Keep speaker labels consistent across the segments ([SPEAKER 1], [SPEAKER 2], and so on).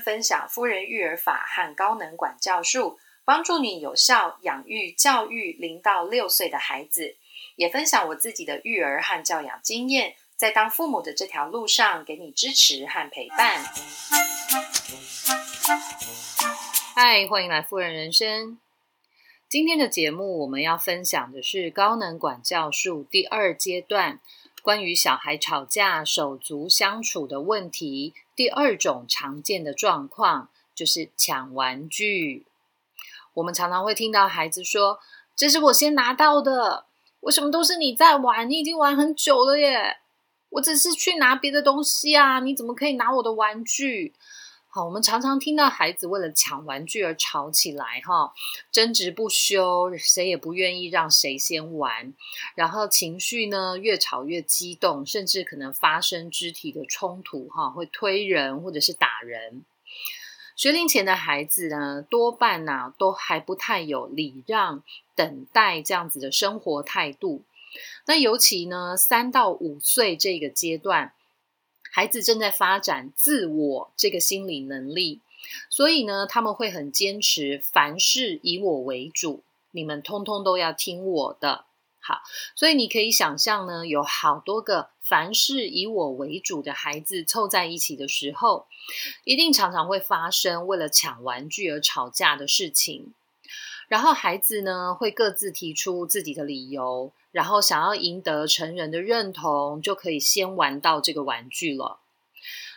[SPEAKER 1] 分享夫人育儿法和高能管教术，帮助你有效养育教育零到六岁的孩子，也分享我自己的育儿和教养经验，在当父母的这条路上给你支持和陪伴。嗨，欢迎来夫人人生。今天的节目我们要分享的是高能管教术第二阶段。关于小孩吵架、手足相处的问题，第二种常见的状况就是抢玩具。我们常常会听到孩子说：“这是我先拿到的，为什么都是你在玩？你已经玩很久了耶！我只是去拿别的东西啊，你怎么可以拿我的玩具？”好，我们常常听到孩子为了抢玩具而吵起来，哈，争执不休，谁也不愿意让谁先玩，然后情绪呢越吵越激动，甚至可能发生肢体的冲突，哈，会推人或者是打人。学龄前的孩子呢，多半呐都还不太有礼让、等待这样子的生活态度。那尤其呢，三到五岁这个阶段。孩子正在发展自我这个心理能力，所以呢，他们会很坚持，凡事以我为主，你们通通都要听我的。好，所以你可以想象呢，有好多个凡事以我为主的孩子凑在一起的时候，一定常常会发生为了抢玩具而吵架的事情。然后孩子呢，会各自提出自己的理由。然后想要赢得成人的认同，就可以先玩到这个玩具了。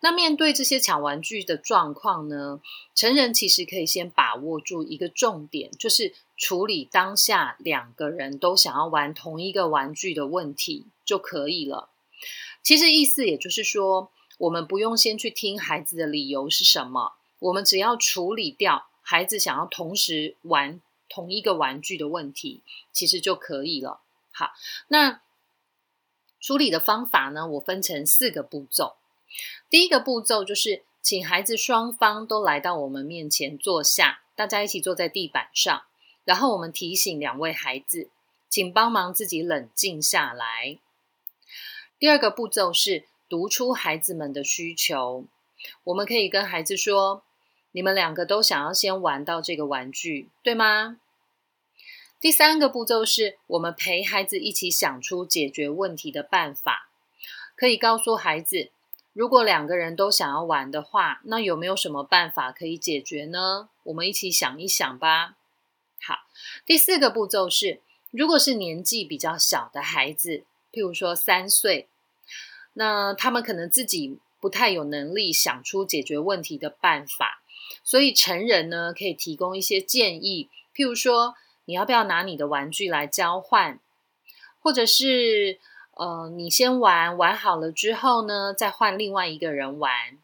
[SPEAKER 1] 那面对这些抢玩具的状况呢？成人其实可以先把握住一个重点，就是处理当下两个人都想要玩同一个玩具的问题就可以了。其实意思也就是说，我们不用先去听孩子的理由是什么，我们只要处理掉孩子想要同时玩同一个玩具的问题，其实就可以了。好，那处理的方法呢？我分成四个步骤。第一个步骤就是，请孩子双方都来到我们面前坐下，大家一起坐在地板上，然后我们提醒两位孩子，请帮忙自己冷静下来。第二个步骤是读出孩子们的需求，我们可以跟孩子说：“你们两个都想要先玩到这个玩具，对吗？”第三个步骤是我们陪孩子一起想出解决问题的办法，可以告诉孩子，如果两个人都想要玩的话，那有没有什么办法可以解决呢？我们一起想一想吧。好，第四个步骤是，如果是年纪比较小的孩子，譬如说三岁，那他们可能自己不太有能力想出解决问题的办法，所以成人呢可以提供一些建议，譬如说。你要不要拿你的玩具来交换，或者是呃，你先玩玩好了之后呢，再换另外一个人玩，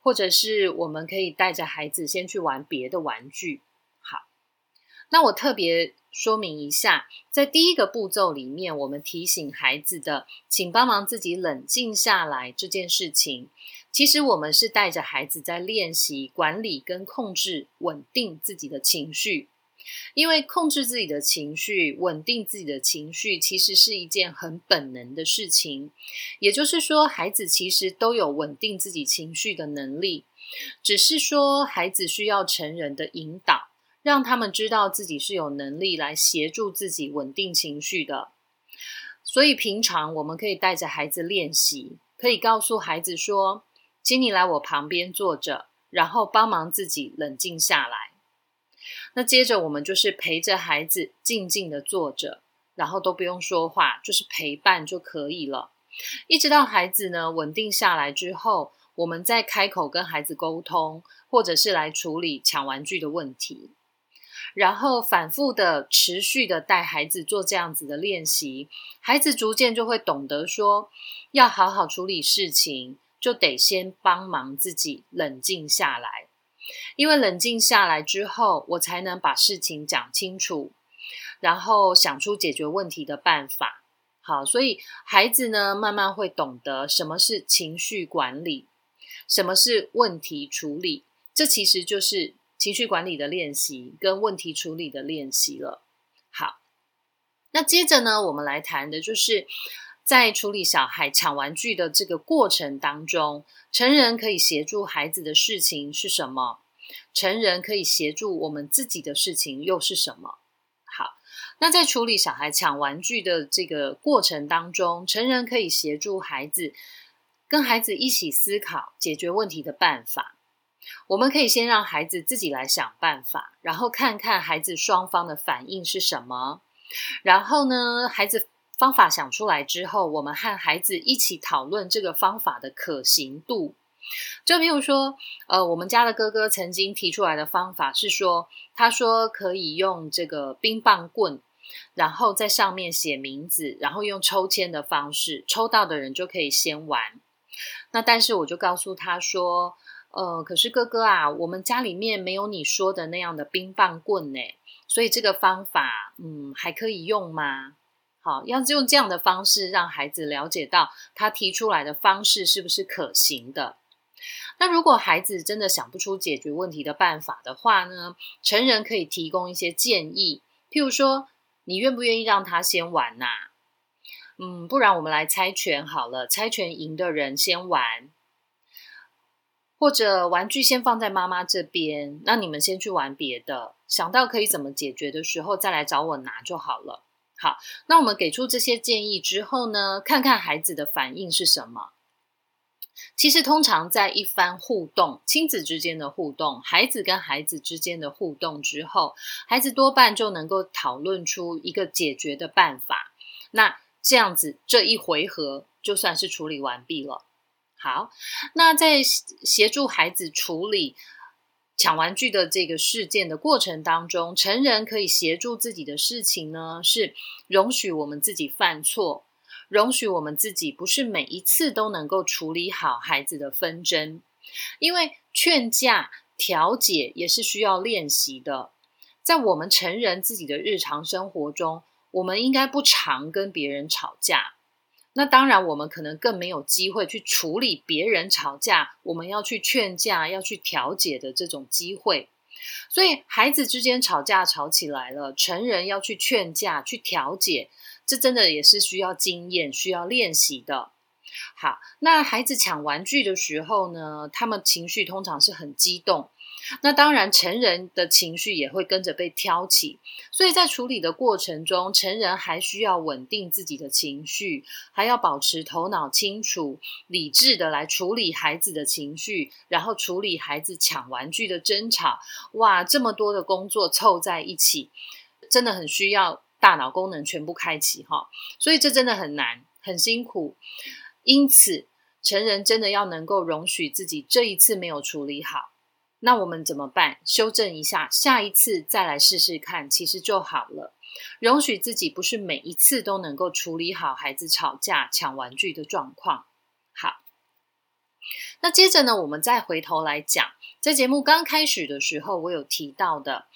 [SPEAKER 1] 或者是我们可以带着孩子先去玩别的玩具。好，那我特别说明一下，在第一个步骤里面，我们提醒孩子的，请帮忙自己冷静下来这件事情，其实我们是带着孩子在练习管理跟控制、稳定自己的情绪。因为控制自己的情绪、稳定自己的情绪，其实是一件很本能的事情。也就是说，孩子其实都有稳定自己情绪的能力，只是说孩子需要成人的引导，让他们知道自己是有能力来协助自己稳定情绪的。所以，平常我们可以带着孩子练习，可以告诉孩子说：“请你来我旁边坐着，然后帮忙自己冷静下来。”那接着我们就是陪着孩子静静的坐着，然后都不用说话，就是陪伴就可以了。一直到孩子呢稳定下来之后，我们再开口跟孩子沟通，或者是来处理抢玩具的问题。然后反复的、持续的带孩子做这样子的练习，孩子逐渐就会懂得说，要好好处理事情，就得先帮忙自己冷静下来。因为冷静下来之后，我才能把事情讲清楚，然后想出解决问题的办法。好，所以孩子呢，慢慢会懂得什么是情绪管理，什么是问题处理。这其实就是情绪管理的练习跟问题处理的练习了。好，那接着呢，我们来谈的就是在处理小孩抢玩具的这个过程当中，成人可以协助孩子的事情是什么？成人可以协助我们自己的事情又是什么？好，那在处理小孩抢玩具的这个过程当中，成人可以协助孩子，跟孩子一起思考解决问题的办法。我们可以先让孩子自己来想办法，然后看看孩子双方的反应是什么。然后呢，孩子。方法想出来之后，我们和孩子一起讨论这个方法的可行度。就比如说，呃，我们家的哥哥曾经提出来的方法是说，他说可以用这个冰棒棍，然后在上面写名字，然后用抽签的方式，抽到的人就可以先玩。那但是我就告诉他说，呃，可是哥哥啊，我们家里面没有你说的那样的冰棒棍呢，所以这个方法，嗯，还可以用吗？好，要用这样的方式让孩子了解到他提出来的方式是不是可行的。那如果孩子真的想不出解决问题的办法的话呢？成人可以提供一些建议，譬如说，你愿不愿意让他先玩呐？嗯，不然我们来猜拳好了，猜拳赢的人先玩，或者玩具先放在妈妈这边，那你们先去玩别的，想到可以怎么解决的时候再来找我拿就好了。好，那我们给出这些建议之后呢，看看孩子的反应是什么。其实，通常在一番互动，亲子之间的互动，孩子跟孩子之间的互动之后，孩子多半就能够讨论出一个解决的办法。那这样子，这一回合就算是处理完毕了。好，那在协助孩子处理。抢玩具的这个事件的过程当中，成人可以协助自己的事情呢，是容许我们自己犯错，容许我们自己不是每一次都能够处理好孩子的纷争，因为劝架调解也是需要练习的。在我们成人自己的日常生活中，我们应该不常跟别人吵架。那当然，我们可能更没有机会去处理别人吵架，我们要去劝架、要去调解的这种机会。所以，孩子之间吵架吵起来了，成人要去劝架、去调解，这真的也是需要经验、需要练习的。好，那孩子抢玩具的时候呢，他们情绪通常是很激动。那当然，成人的情绪也会跟着被挑起，所以在处理的过程中，成人还需要稳定自己的情绪，还要保持头脑清楚、理智的来处理孩子的情绪，然后处理孩子抢玩具的争吵。哇，这么多的工作凑在一起，真的很需要大脑功能全部开启哈，所以这真的很难，很辛苦。因此，成人真的要能够容许自己这一次没有处理好。那我们怎么办？修正一下，下一次再来试试看，其实就好了。容许自己不是每一次都能够处理好孩子吵架、抢玩具的状况。好，那接着呢，我们再回头来讲，在节目刚开始的时候，我有提到的，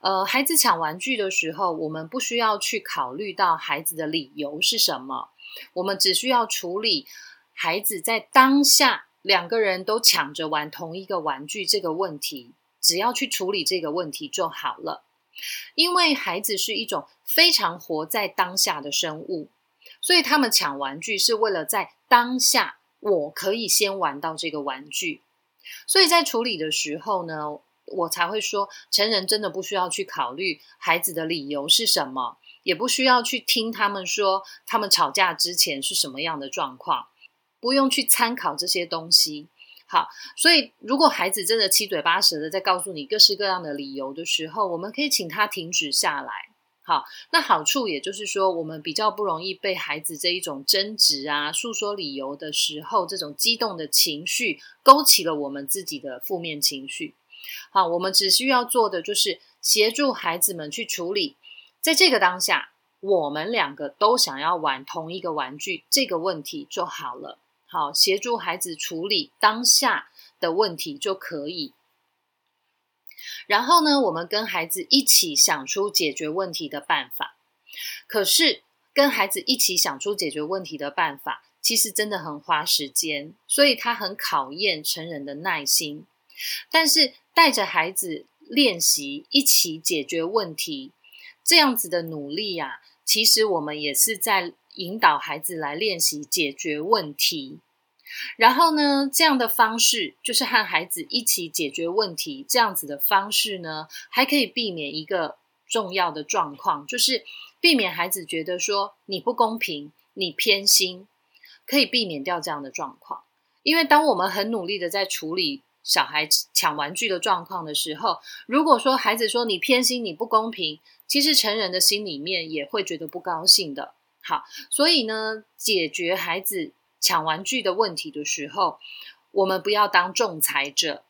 [SPEAKER 1] 呃，孩子抢玩具的时候，我们不需要去考虑到孩子的理由是什么，我们只需要处理孩子在当下。两个人都抢着玩同一个玩具，这个问题只要去处理这个问题就好了。因为孩子是一种非常活在当下的生物，所以他们抢玩具是为了在当下我可以先玩到这个玩具。所以在处理的时候呢，我才会说，成人真的不需要去考虑孩子的理由是什么，也不需要去听他们说他们吵架之前是什么样的状况。不用去参考这些东西，好，所以如果孩子真的七嘴八舌的在告诉你各式各样的理由的时候，我们可以请他停止下来。好，那好处也就是说，我们比较不容易被孩子这一种争执啊、诉说理由的时候，这种激动的情绪勾起了我们自己的负面情绪。好，我们只需要做的就是协助孩子们去处理，在这个当下，我们两个都想要玩同一个玩具这个问题就好了。好，协助孩子处理当下的问题就可以。然后呢，我们跟孩子一起想出解决问题的办法。可是，跟孩子一起想出解决问题的办法，其实真的很花时间，所以他很考验成人的耐心。但是，带着孩子练习一起解决问题，这样子的努力呀。其实我们也是在引导孩子来练习解决问题。然后呢，这样的方式就是和孩子一起解决问题。这样子的方式呢，还可以避免一个重要的状况，就是避免孩子觉得说你不公平、你偏心，可以避免掉这样的状况。因为当我们很努力的在处理小孩抢玩具的状况的时候，如果说孩子说你偏心、你不公平，其实成人的心里面也会觉得不高兴的。好，所以呢，解决孩子。抢玩具的问题的时候，我们不要当仲裁者，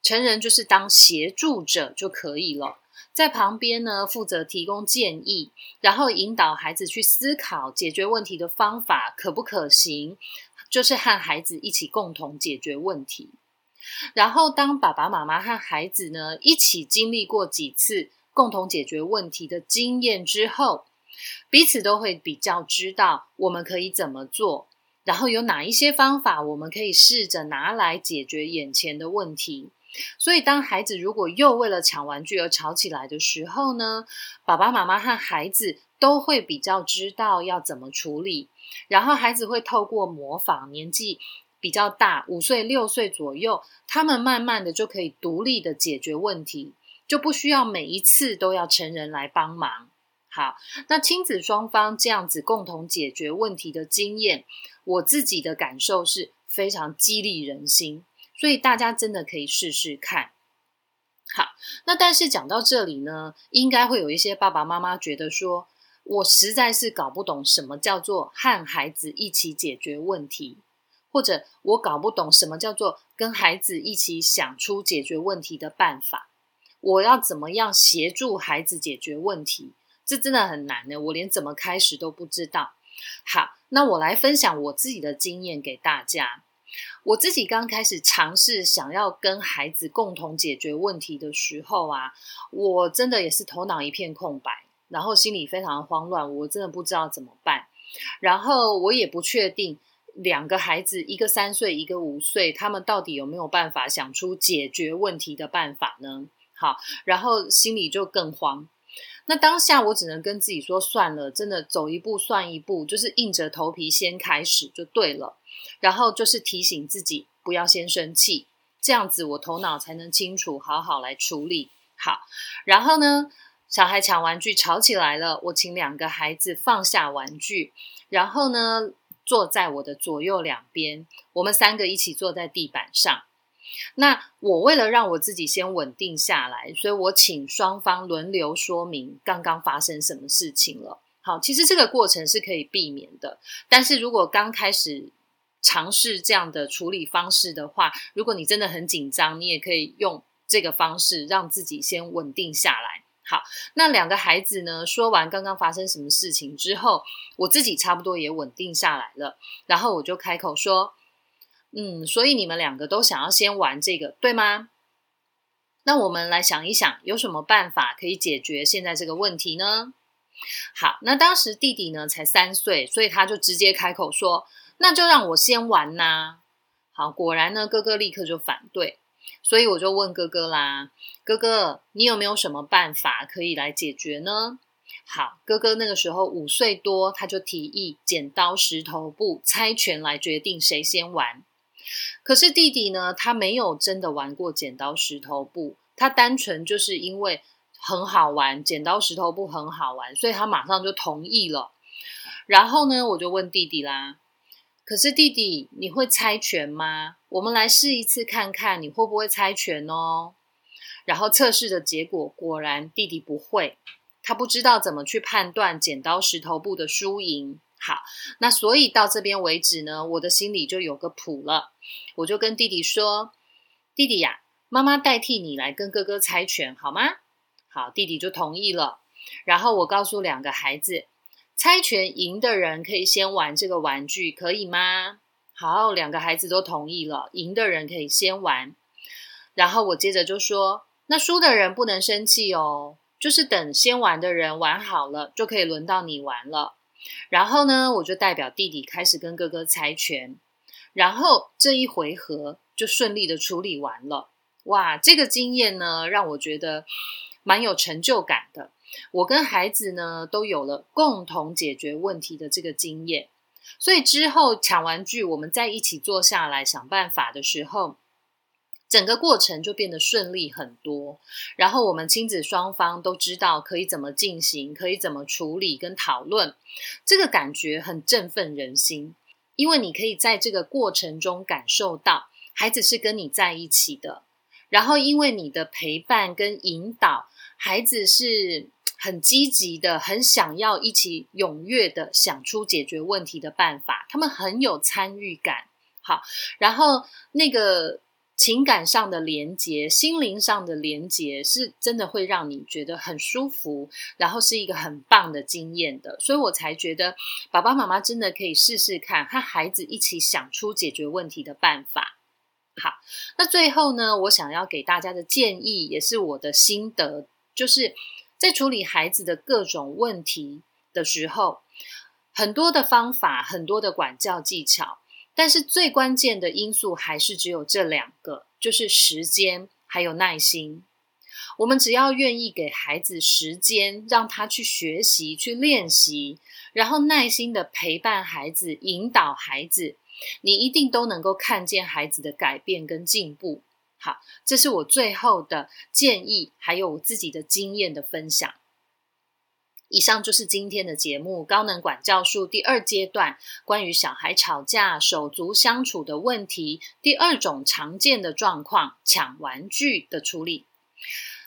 [SPEAKER 1] 成人就是当协助者就可以了。在旁边呢，负责提供建议，然后引导孩子去思考解决问题的方法可不可行，就是和孩子一起共同解决问题。然后，当爸爸妈妈和孩子呢一起经历过几次共同解决问题的经验之后，彼此都会比较知道我们可以怎么做。然后有哪一些方法我们可以试着拿来解决眼前的问题？所以，当孩子如果又为了抢玩具而吵起来的时候呢，爸爸妈妈和孩子都会比较知道要怎么处理。然后，孩子会透过模仿，年纪比较大，五岁、六岁左右，他们慢慢的就可以独立的解决问题，就不需要每一次都要成人来帮忙。好，那亲子双方这样子共同解决问题的经验。我自己的感受是非常激励人心，所以大家真的可以试试看。好，那但是讲到这里呢，应该会有一些爸爸妈妈觉得说，我实在是搞不懂什么叫做和孩子一起解决问题，或者我搞不懂什么叫做跟孩子一起想出解决问题的办法。我要怎么样协助孩子解决问题？这真的很难呢，我连怎么开始都不知道。好。那我来分享我自己的经验给大家。我自己刚开始尝试想要跟孩子共同解决问题的时候啊，我真的也是头脑一片空白，然后心里非常慌乱，我真的不知道怎么办。然后我也不确定两个孩子，一个三岁，一个五岁，他们到底有没有办法想出解决问题的办法呢？好，然后心里就更慌。那当下我只能跟自己说算了，真的走一步算一步，就是硬着头皮先开始就对了。然后就是提醒自己不要先生气，这样子我头脑才能清楚，好好来处理。好，然后呢，小孩抢玩具吵起来了，我请两个孩子放下玩具，然后呢坐在我的左右两边，我们三个一起坐在地板上。那我为了让我自己先稳定下来，所以我请双方轮流说明刚刚发生什么事情了。好，其实这个过程是可以避免的，但是如果刚开始尝试这样的处理方式的话，如果你真的很紧张，你也可以用这个方式让自己先稳定下来。好，那两个孩子呢，说完刚刚发生什么事情之后，我自己差不多也稳定下来了，然后我就开口说。嗯，所以你们两个都想要先玩这个，对吗？那我们来想一想，有什么办法可以解决现在这个问题呢？好，那当时弟弟呢才三岁，所以他就直接开口说：“那就让我先玩呐。”好，果然呢，哥哥立刻就反对，所以我就问哥哥啦：“哥哥，你有没有什么办法可以来解决呢？”好，哥哥那个时候五岁多，他就提议剪刀石头布猜拳来决定谁先玩。可是弟弟呢，他没有真的玩过剪刀石头布，他单纯就是因为很好玩，剪刀石头布很好玩，所以他马上就同意了。然后呢，我就问弟弟啦：“可是弟弟，你会猜拳吗？我们来试一次看看，你会不会猜拳哦？”然后测试的结果果然，弟弟不会，他不知道怎么去判断剪刀石头布的输赢。好，那所以到这边为止呢，我的心里就有个谱了。我就跟弟弟说：“弟弟呀，妈妈代替你来跟哥哥猜拳，好吗？”好，弟弟就同意了。然后我告诉两个孩子，猜拳赢的人可以先玩这个玩具，可以吗？好，两个孩子都同意了，赢的人可以先玩。然后我接着就说：“那输的人不能生气哦，就是等先玩的人玩好了，就可以轮到你玩了。”然后呢，我就代表弟弟开始跟哥哥猜拳，然后这一回合就顺利的处理完了。哇，这个经验呢，让我觉得蛮有成就感的。我跟孩子呢都有了共同解决问题的这个经验，所以之后抢玩具，我们在一起坐下来想办法的时候。整个过程就变得顺利很多，然后我们亲子双方都知道可以怎么进行，可以怎么处理跟讨论，这个感觉很振奋人心，因为你可以在这个过程中感受到孩子是跟你在一起的，然后因为你的陪伴跟引导，孩子是很积极的，很想要一起踊跃的想出解决问题的办法，他们很有参与感。好，然后那个。情感上的连接，心灵上的连接，是真的会让你觉得很舒服，然后是一个很棒的经验的，所以我才觉得爸爸妈妈真的可以试试看，和孩子一起想出解决问题的办法。好，那最后呢，我想要给大家的建议，也是我的心得，就是在处理孩子的各种问题的时候，很多的方法，很多的管教技巧。但是最关键的因素还是只有这两个，就是时间还有耐心。我们只要愿意给孩子时间，让他去学习、去练习，然后耐心的陪伴孩子、引导孩子，你一定都能够看见孩子的改变跟进步。好，这是我最后的建议，还有我自己的经验的分享。以上就是今天的节目《高能管教术》第二阶段，关于小孩吵架、手足相处的问题，第二种常见的状况——抢玩具的处理。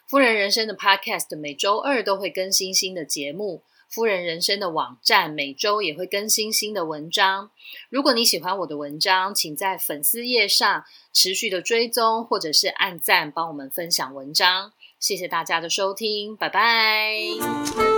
[SPEAKER 1] 夫人人生的 Podcast 每周二都会更新新的节目，夫人人生的网站每周也会更新新的文章。如果你喜欢我的文章，请在粉丝页上持续的追踪，或者是按赞帮我们分享文章。谢谢大家的收听，拜拜。